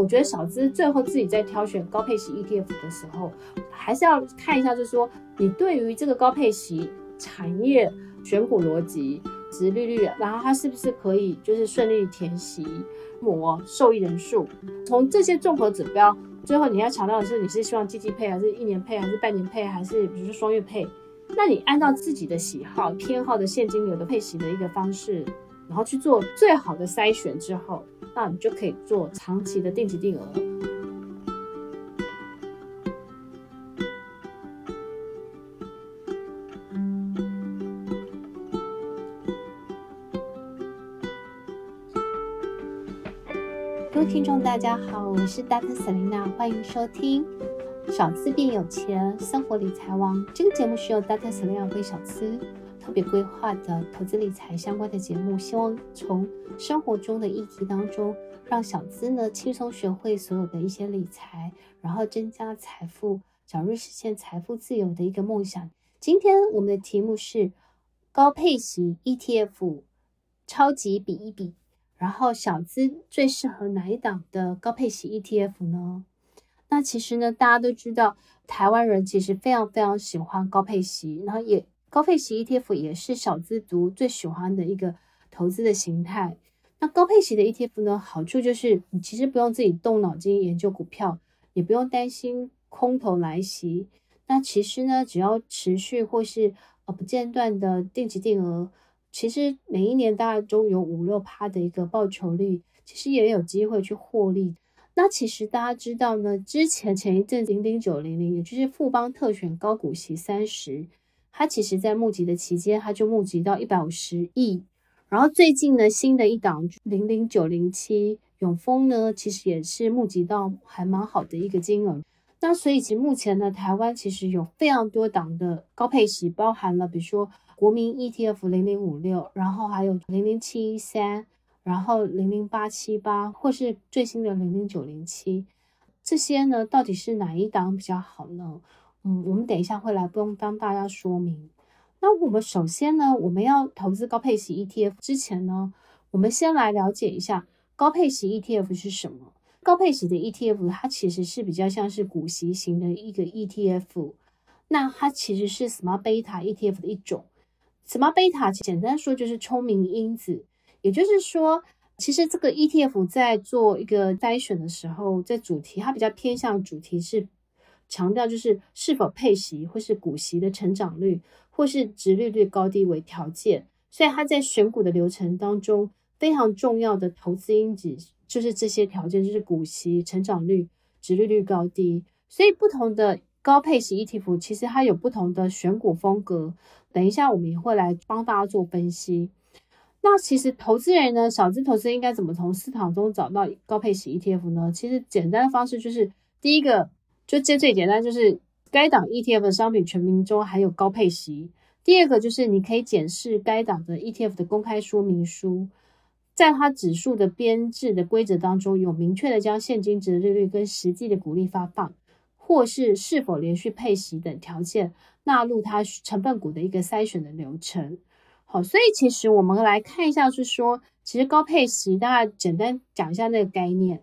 我觉得小资最后自己在挑选高配息 ETF 的时候，还是要看一下，就是说你对于这个高配息产业选股逻辑、殖利率，然后它是不是可以就是顺利填息、模受益人数，从这些综合指标，最后你要强调的是，你是希望季季配，还是一年配，还是半年配，还是比如说双月配？那你按照自己的喜好、偏好的现金流的配息的一个方式，然后去做最好的筛选之后，那你就可以做长期的定期定额。各位听众，大家好，我是 Dr. Selena，欢迎收听。小资变有钱，生活理财王。这个节目是由 Dr. Selena 为小资特别规划的投资理财相关的节目，希望从生活中的议题当中，让小资呢轻松学会所有的一些理财，然后增加财富，早日实现财富自由的一个梦想。今天我们的题目是高配型 ETF 超级比一比，然后小资最适合哪一档的高配型 ETF 呢？那其实呢，大家都知道，台湾人其实非常非常喜欢高配息，然后也高配息 ETF 也是小资族最喜欢的一个投资的形态。那高配息的 ETF 呢，好处就是你其实不用自己动脑筋研究股票，也不用担心空头来袭。那其实呢，只要持续或是呃不间断的定期定额，其实每一年大概都有五六趴的一个报酬率，其实也有机会去获利。那其实大家知道呢，之前前一阵零零九零零，也就是富邦特选高股息三十，它其实在募集的期间，它就募集到一百五十亿。然后最近呢，新的一档零零九零七永丰呢，其实也是募集到还蛮好的一个金额。那所以其目前呢，台湾其实有非常多档的高配息，包含了比如说国民 ETF 零零五六，然后还有零零七一三。然后零零八七八，或是最新的零零九零七，这些呢，到底是哪一档比较好呢？嗯，我们等一下会来不用帮大家说明。那我们首先呢，我们要投资高配息 ETF 之前呢，我们先来了解一下高配息 ETF 是什么。高配息的 ETF 它其实是比较像是股息型的一个 ETF，那它其实是 Smart Beta ETF 的一种。Smart Beta 简单说就是聪明因子。也就是说，其实这个 ETF 在做一个筛选的时候，在主题它比较偏向主题是强调就是是否配息或是股息的成长率，或是殖利率高低为条件，所以它在选股的流程当中非常重要的投资因子就是这些条件，就是股息、成长率、殖利率高低。所以不同的高配息 ETF 其实它有不同的选股风格，等一下我们也会来帮大家做分析。那其实投资人呢，小资投资应该怎么从市场中找到高配息 ETF 呢？其实简单的方式就是，第一个就这最简单，就是该档 ETF 的商品全名中含有高配息。第二个就是你可以检视该档的 ETF 的公开说明书，在它指数的编制的规则当中有明确的将现金值利率跟实际的股利发放，或是是否连续配息等条件纳入它成分股的一个筛选的流程。好，所以其实我们来看一下，是说，其实高配息，大家简单讲一下那个概念。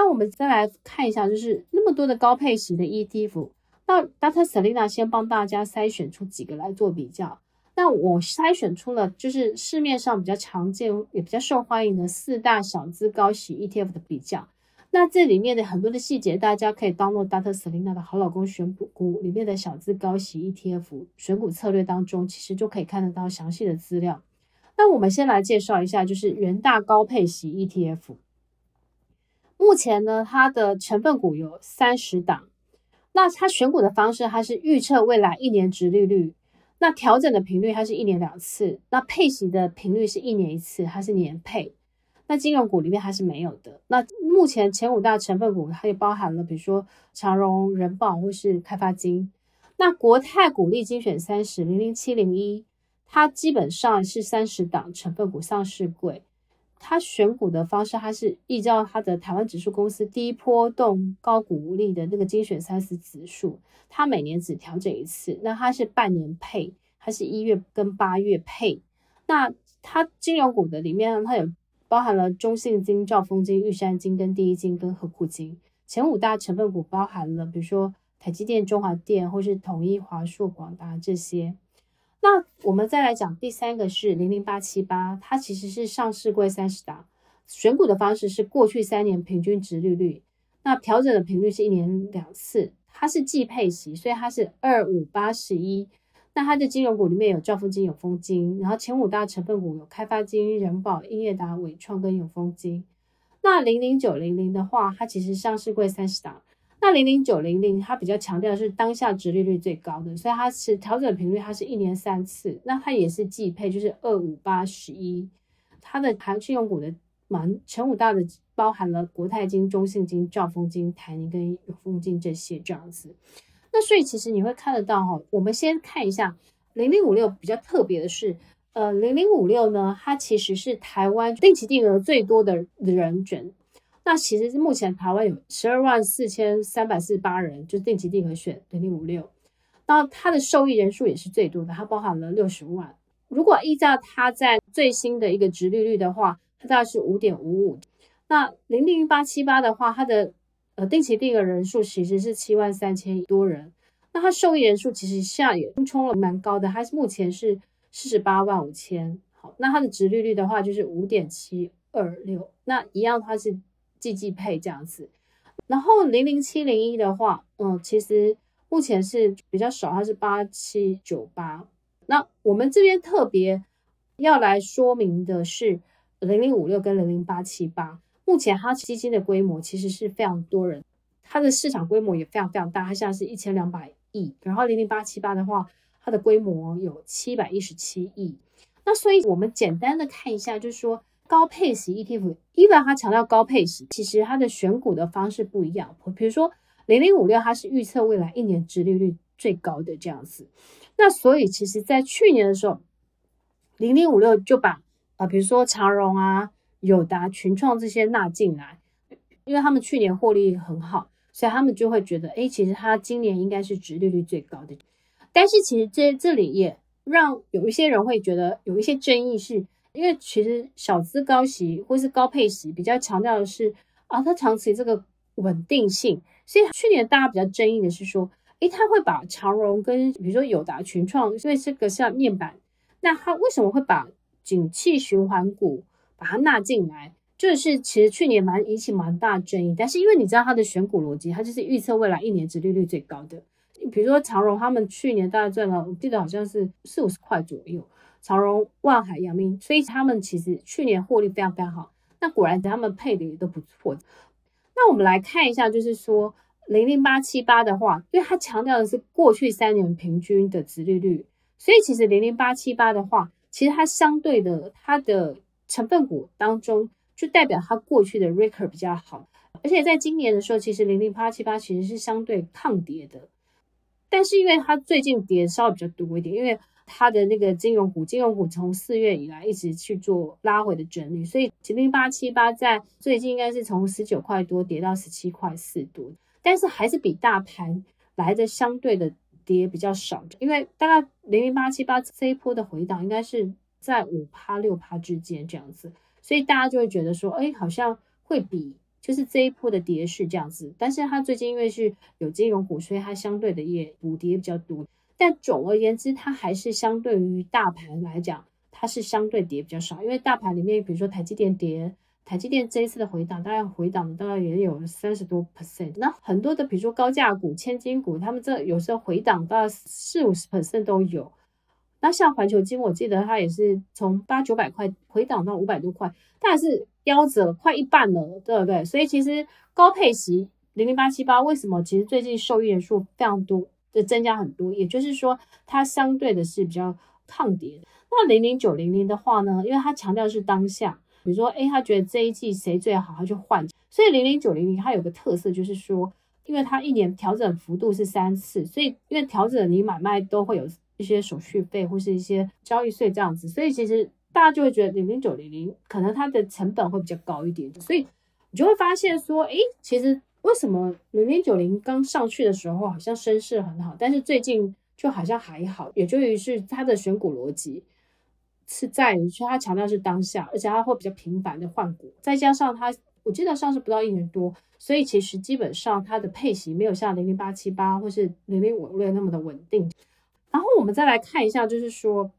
那我们再来看一下，就是那么多的高配型的 ETF，那 Dr. Selena 先帮大家筛选出几个来做比较。那我筛选出了就是市面上比较常见也比较受欢迎的四大小资高息 ETF 的比较。那这里面的很多的细节，大家可以 download Dr. Selena 的好老公选股里面的小资高息 ETF 选股策略当中，其实就可以看得到详细的资料。那我们先来介绍一下，就是元大高配息 ETF。目前呢，它的成分股有三十档。那它选股的方式，它是预测未来一年殖利率。那调整的频率，它是一年两次。那配息的频率是一年一次，它是年配。那金融股里面还是没有的。那目前前五大成分股，它也包含了，比如说长荣、人保或是开发金。那国泰股利精选三十零零七零一，它基本上是三十档成分股上市柜。它选股的方式，它是依照它的台湾指数公司低波动高股利的那个精选三十指数，它每年只调整一次。那它是半年配，它是一月跟八月配。那它金融股的里面，它有。包含了中信金、兆丰金、玉山金跟第一金跟合库金。前五大成分股包含了，比如说台积电、中华电或是统一、华硕、广达这些。那我们再来讲第三个是零零八七八，它其实是上市柜三十档，选股的方式是过去三年平均值利率，那调整的频率是一年两次，它是季配息，所以它是二五八十一。那它的金融股里面有兆丰金、永丰金，然后前五大成分股有开发金、人保、英业达、伟创跟永丰金。那零零九零零的话，它其实上市柜三十档。那零零九零零，它比较强调的是当下殖利率最高的，所以它是调整频率，它是一年三次。那它也是季配，就是二五八十一。它的含信用股的蛮前五大的包含了国泰金、中信金、兆丰金、台泥跟永丰金这些这样子。那所以其实你会看得到哈，我们先看一下零零五六比较特别的是，呃，零零五六呢，它其实是台湾定期定额最多的人选。那其实是目前台湾有十二万四千三百四十八人，就定期定额选零零五六，那它的受益人数也是最多的，它包含了六十万。如果依照它在最新的一个殖利率的话，它大概是五点五五。那零零八七八的话，它的呃定期定额人数其实是七万三千多人，那它受益人数其实现在也冲了蛮高的，它是目前是四十八万五千。好，那它的殖利率的话就是五点七二六，那一样它是。季季配这样子，然后零零七零一的话，嗯，其实目前是比较少，它是八七九八。那我们这边特别要来说明的是零零五六跟零零八七八，目前它基金的规模其实是非常多人，它的市场规模也非常非常大，它现在是一千两百亿。然后零零八七八的话，它的规模有七百一十七亿。那所以我们简单的看一下，就是说。高配息 ETF，一般它强调高配息，其实它的选股的方式不一样。比如说零零五六，它是预测未来一年殖利率最高的这样子。那所以其实，在去年的时候，零零五六就把啊、呃，比如说长荣啊、友达、群创这些纳进来，因为他们去年获利很好，所以他们就会觉得，哎，其实它今年应该是殖利率最高的。但是其实这这里也让有一些人会觉得有一些争议是。因为其实小资高息或是高配息比较强调的是啊，它长期这个稳定性。所以去年大家比较争议的是说，诶，他会把长荣跟比如说友达、群创，因为这个像面板，那他为什么会把景气循环股把它纳进来？就是其实去年蛮引起蛮大争议。但是因为你知道它的选股逻辑，它就是预测未来一年殖利率最高的。比如说长荣，他们去年大概赚了，我记得好像是四五十块左右。长荣、万海、阳明，所以他们其实去年获利非常非常好。那果然他们配的也都不错。那我们来看一下，就是说零零八七八的话，因为它强调的是过去三年平均的值利率，所以其实零零八七八的话，其实它相对的它的成分股当中，就代表它过去的 record 比较好。而且在今年的时候，其实零零八七八其实是相对抗跌的，但是因为它最近跌稍微比较多一点，因为它的那个金融股，金融股从四月以来一直去做拉回的整理，所以零零八七八在最近应该是从十九块多跌到十七块四多，但是还是比大盘来的相对的跌比较少，因为大概零零八七八这一波的回档应该是在五趴六趴之间这样子，所以大家就会觉得说，哎，好像会比就是这一波的跌势这样子，但是它最近因为是有金融股，所以它相对的也补跌比较多。但总而言之，它还是相对于大盘来讲，它是相对跌比较少。因为大盘里面，比如说台积电跌，台积电这一次的回档，大概回档大概也有三十多 percent。那很多的，比如说高价股、千金股，他们这有时候回档到四五十 percent 都有。那像环球金，我记得它也是从八九百块回档到五百多块，它还是夭折快一半了，对不对？所以其实高配息零零八七八为什么其实最近受益人数非常多？就增加很多，也就是说，它相对的是比较抗跌。那零零九零零的话呢，因为它强调是当下，比如说，诶，他觉得这一季谁最好，他就换。所以零零九零零它有个特色，就是说，因为它一年调整幅度是三次，所以因为调整你买卖都会有一些手续费或是一些交易税这样子，所以其实大家就会觉得零零九零零可能它的成本会比较高一点，所以你就会发现说，诶，其实。为什么零零九零刚上去的时候好像声势很好，但是最近就好像还好，也就于是它的选股逻辑是在于，说它强调是当下，而且它会比较频繁的换股，再加上它我记得上市不到一年多，所以其实基本上它的配息没有像零零八七八或是零零五六那么的稳定。然后我们再来看一下，就是说，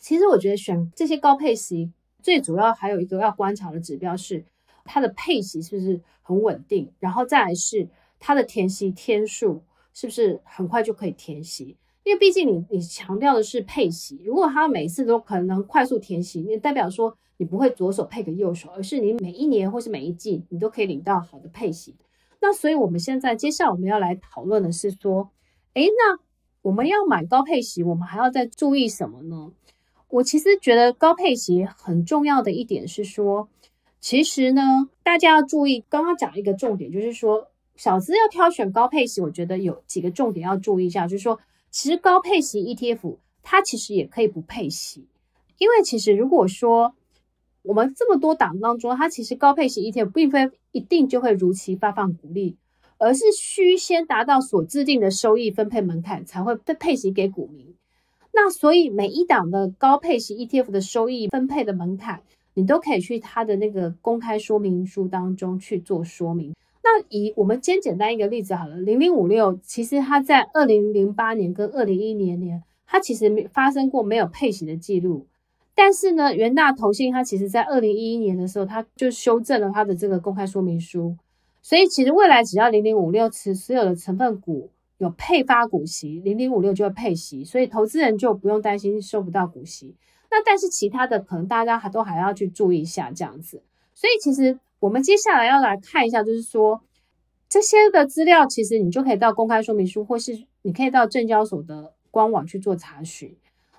其实我觉得选这些高配席，最主要还有一个要观察的指标是它的配席是不是很稳定，然后再来是它的填席天数是不是很快就可以填席。因为毕竟你你强调的是配息，如果他每次都可能快速填息，那代表说你不会左手配给右手，而是你每一年或是每一季你都可以领到好的配息。那所以我们现在接下来我们要来讨论的是说，诶，那我们要买高配息，我们还要再注意什么呢？我其实觉得高配息很重要的一点是说，其实呢，大家要注意，刚刚讲一个重点，就是说小资要挑选高配息，我觉得有几个重点要注意一下，就是说。其实高配息 ETF 它其实也可以不配息，因为其实如果说我们这么多档当中，它其实高配息 ETF 并非一定就会如期发放股利，而是需先达到所制定的收益分配门槛才会被配息给股民。那所以每一档的高配息 ETF 的收益分配的门槛，你都可以去它的那个公开说明书当中去做说明。那以我们先简单一个例子好了，零零五六其实它在二零零八年跟二零一一年，它其实发生过没有配息的记录。但是呢，元大投信它其实在二零一一年的时候，它就修正了它的这个公开说明书。所以其实未来只要零零五六持所有的成分股有配发股息，零零五六就会配息，所以投资人就不用担心收不到股息。那但是其他的可能大家还都还要去注意一下这样子。所以其实。我们接下来要来看一下，就是说这些的资料，其实你就可以到公开说明书，或是你可以到证交所的官网去做查询。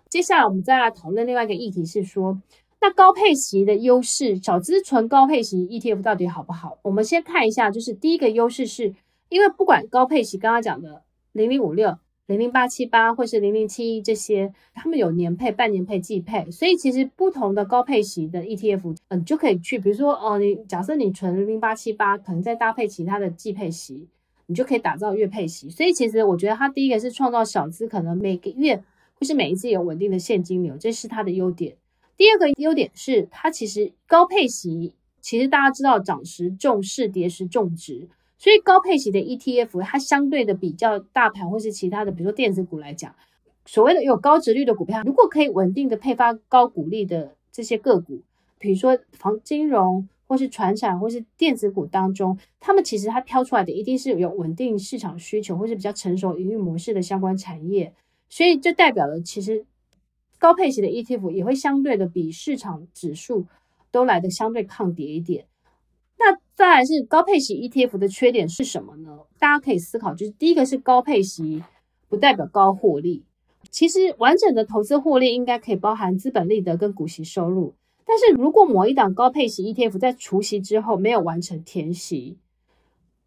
接下来我们再来讨论另外一个议题，是说那高配息的优势，小资存高配息 ETF 到底好不好？我们先看一下，就是第一个优势是，因为不管高配息，刚刚讲的零零五六。零零八七八或是零零七一这些，他们有年配、半年配、季配，所以其实不同的高配息的 ETF，嗯，就可以去，比如说哦，你假设你存零零八七八，可能再搭配其他的季配息，你就可以打造月配息。所以其实我觉得它第一个是创造小资可能每个月或是每一季有稳定的现金流，这是它的优点。第二个优点是它其实高配息，其实大家知道涨时重视，跌时重值。所以高配息的 ETF，它相对的比较大盘或是其他的，比如说电子股来讲，所谓的有高值率的股票，如果可以稳定的配发高股利的这些个股，比如说房金融或是传产或是电子股当中，他们其实它挑出来的一定是有稳定市场需求或是比较成熟营运模式的相关产业，所以就代表了其实高配息的 ETF 也会相对的比市场指数都来的相对抗跌一点。那再来是高配息 ETF 的缺点是什么呢？大家可以思考，就是第一个是高配息不代表高获利。其实完整的投资获利应该可以包含资本利得跟股息收入。但是如果某一档高配息 ETF 在除息之后没有完成填息，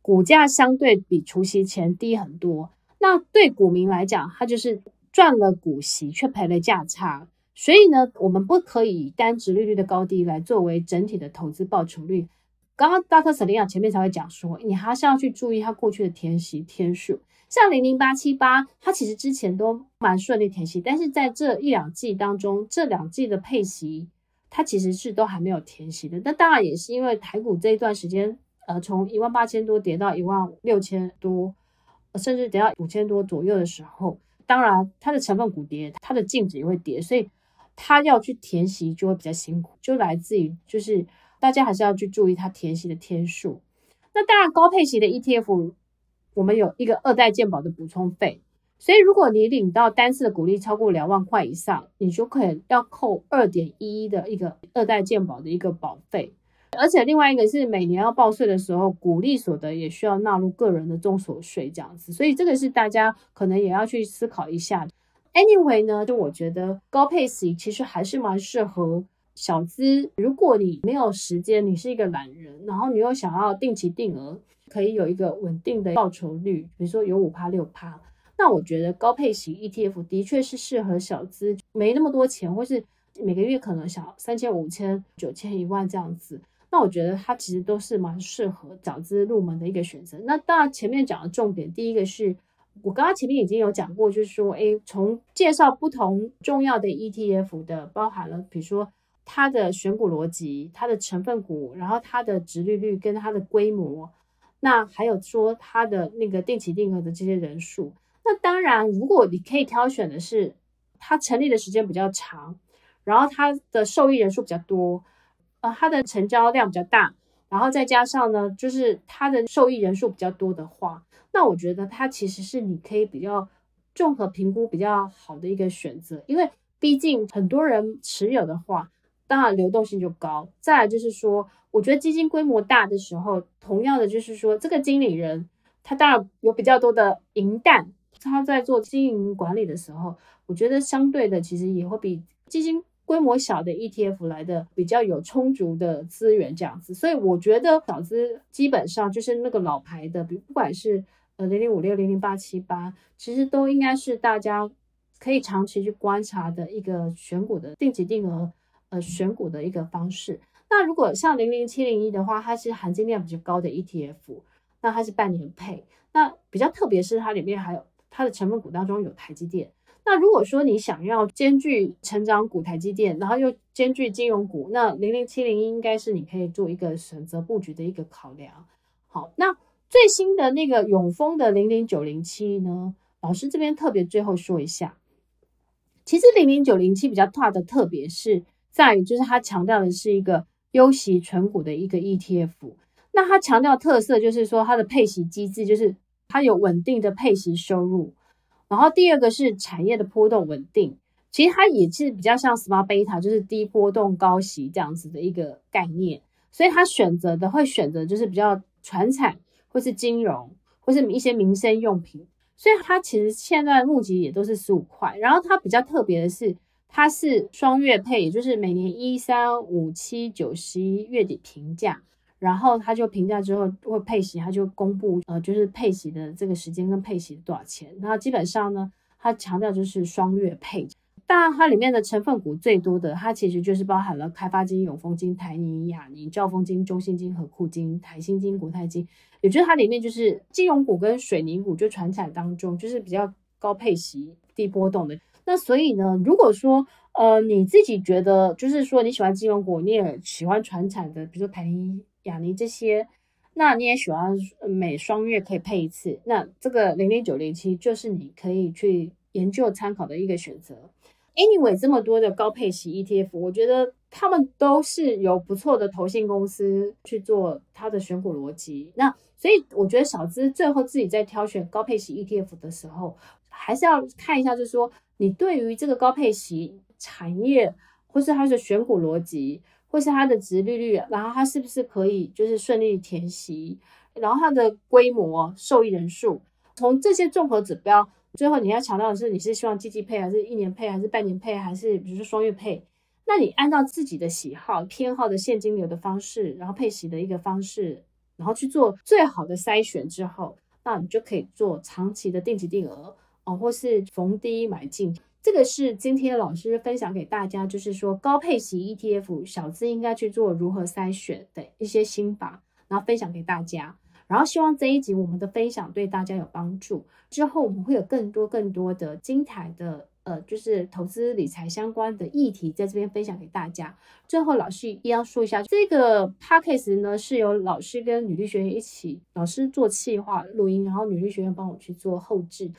股价相对比除息前低很多，那对股民来讲，它就是赚了股息却赔了价差。所以呢，我们不可以以单殖利率的高低来作为整体的投资报酬率。刚刚大特瑟琳娜前面才会讲说，你还是要去注意它过去的填息天数。像零零八七八，它其实之前都蛮顺利填息，但是在这一两季当中，这两季的配息，它其实是都还没有填息的。那当然也是因为台股这一段时间，呃，从一万八千多跌到一万六千多，甚至跌到五千多左右的时候，当然它的成分股跌，它的净值也会跌，所以它要去填息就会比较辛苦，就来自于就是。大家还是要去注意它填息的天数。那当然，高配息的 ETF，我们有一个二代健保的补充费，所以如果你领到单次的股利超过两万块以上，你就可以要扣二点一一的一个二代健保的一个保费。而且另外一个是每年要报税的时候，股利所得也需要纳入个人的综所税这样子，所以这个是大家可能也要去思考一下。Anyway 呢，就我觉得高配息其实还是蛮适合。小资，如果你没有时间，你是一个懒人，然后你又想要定期定额，可以有一个稳定的报酬率，比如说有五趴六趴，那我觉得高配型 ETF 的确是适合小资，没那么多钱，或是每个月可能想三千、五千、九千、一万这样子，那我觉得它其实都是蛮适合早资入门的一个选择。那当然前面讲的重点，第一个是我刚刚前面已经有讲过，就是说，哎，从介绍不同重要的 ETF 的，包含了比如说它的选股逻辑、它的成分股，然后它的殖利率跟它的规模，那还有说它的那个定期定额的这些人数。那当然，如果你可以挑选的是它成立的时间比较长，然后它的受益人数比较多，呃，它的成交量比较大，然后再加上呢，就是它的受益人数比较多的话。那我觉得它其实是你可以比较综合评估比较好的一个选择，因为毕竟很多人持有的话，当然流动性就高。再来就是说，我觉得基金规模大的时候，同样的就是说，这个经理人他当然有比较多的银弹，他在做经营管理的时候，我觉得相对的其实也会比基金规模小的 ETF 来的比较有充足的资源这样子。所以我觉得小资基本上就是那个老牌的，比不管是。呃，零零五六零零八七八，其实都应该是大家可以长期去观察的一个选股的定级定额呃选股的一个方式。那如果像零零七零一的话，它是含金量比较高的 ETF，那它是半年配。那比较特别是它里面还有它的成分股当中有台积电。那如果说你想要兼具成长股台积电，然后又兼具金融股，那零零七零应该是你可以做一个选择布局的一个考量。好，那。最新的那个永丰的零零九零七呢，老师这边特别最后说一下，其实零零九零七比较大的特别是在于，就是它强调的是一个优息存股的一个 ETF。那它强调特色就是说它的配息机制就是它有稳定的配息收入，然后第二个是产业的波动稳定，其实它也是比较像 Smart Beta，就是低波动高息这样子的一个概念，所以它选择的会选择就是比较传产。或是金融，或是一些民生用品，所以它其实现在募集也都是十五块。然后它比较特别的是，它是双月配，也就是每年一三五七九十一月底评价，然后他就评价之后会配息，他就公布呃就是配息的这个时间跟配息多少钱。那基本上呢，他强调就是双月配。当然，它里面的成分股最多的，它其实就是包含了开发金、永丰金、台泥、亚泥、兆丰金、中信金、和库金、台新金、国泰金，也就是它里面就是金融股跟水泥股，就传产当中就是比较高配息、低波动的。那所以呢，如果说呃你自己觉得就是说你喜欢金融股，你也喜欢传产的，比如说台泥、亚尼这些，那你也喜欢每双月可以配一次，那这个零零九零七就是你可以去研究参考的一个选择。Anyway，这么多的高配息 ETF，我觉得他们都是有不错的投信公司去做它的选股逻辑。那所以我觉得小资最后自己在挑选高配息 ETF 的时候，还是要看一下，就是说你对于这个高配息产业，或是它的选股逻辑，或是它的殖利率，然后它是不是可以就是顺利填息，然后它的规模、受益人数，从这些综合指标。最后你要强调的是，你是希望季季配，还是一年配，还是半年配，还是比如说双月配？那你按照自己的喜好、偏好的现金流的方式，然后配息的一个方式，然后去做最好的筛选之后，那你就可以做长期的定期定额哦，或是逢低买进。这个是今天老师分享给大家，就是说高配型 ETF 小资应该去做如何筛选的一些心法，然后分享给大家。然后希望这一集我们的分享对大家有帮助。之后我们会有更多更多的精彩的呃，就是投资理财相关的议题在这边分享给大家。最后老师一要说一下，这个 podcast 呢是由老师跟女力学院一起，老师做企划录音，然后女力学院帮我去做后置。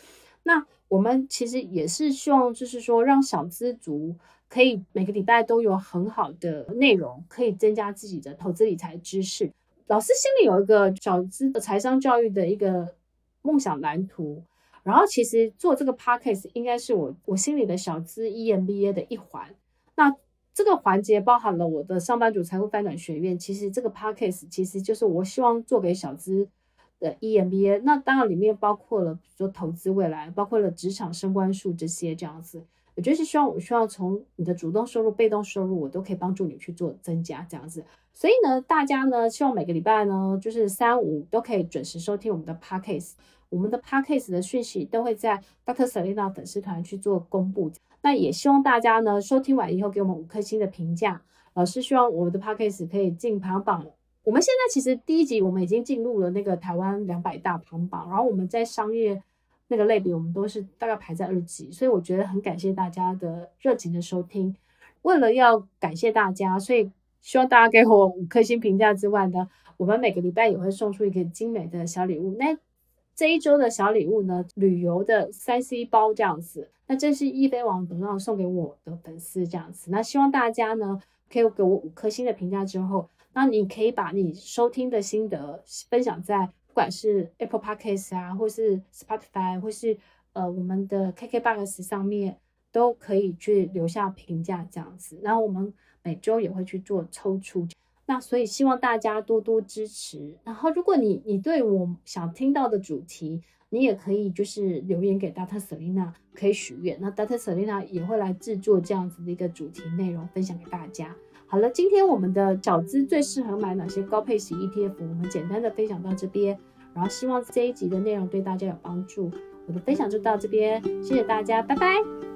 那我们其实也是希望，就是说让小资族可以每个礼拜都有很好的内容，可以增加自己的投资理财知识。老师心里有一个小资的财商教育的一个梦想蓝图，然后其实做这个 podcast 应该是我我心里的小资 EMBA 的一环。那这个环节包含了我的上班族财富翻转学院，其实这个 podcast 其实就是我希望做给小资的 EMBA。那当然里面包括了比如说投资未来，包括了职场升官术这些这样子。我就是希望我需要从你的主动收入、被动收入，我都可以帮助你去做增加这样子。所以呢，大家呢，希望每个礼拜呢，就是三五都可以准时收听我们的 Podcast。我们的 Podcast 的讯息都会在 Dr. Selina 粉丝团去做公布。那也希望大家呢，收听完以后给我们五颗星的评价。老师希望我们的 Podcast 可以进排行榜。我们现在其实第一集我们已经进入了那个台湾两百大排行榜，然后我们在商业。那个类别，我们都是大概排在二级，所以我觉得很感谢大家的热情的收听。为了要感谢大家，所以希望大家给我五颗星评价之外呢，我们每个礼拜也会送出一个精美的小礼物。那这一周的小礼物呢，旅游的三 C 包这样子。那这是易飞网董事长送给我的粉丝这样子。那希望大家呢，可以给我五颗星的评价之后，那你可以把你收听的心得分享在不管是 Apple Podcast 啊，或是 Spotify，或是呃我们的 KKBOX 上面。都可以去留下评价这样子，然后我们每周也会去做抽出，那所以希望大家多多支持。然后如果你你对我想听到的主题，你也可以就是留言给 Dr. Selina，可以许愿，那 Dr. Selina 也会来制作这样子的一个主题内容分享给大家。好了，今天我们的小资最适合买哪些高配型 ETF，我们简单的分享到这边，然后希望这一集的内容对大家有帮助。我的分享就到这边，谢谢大家，拜拜。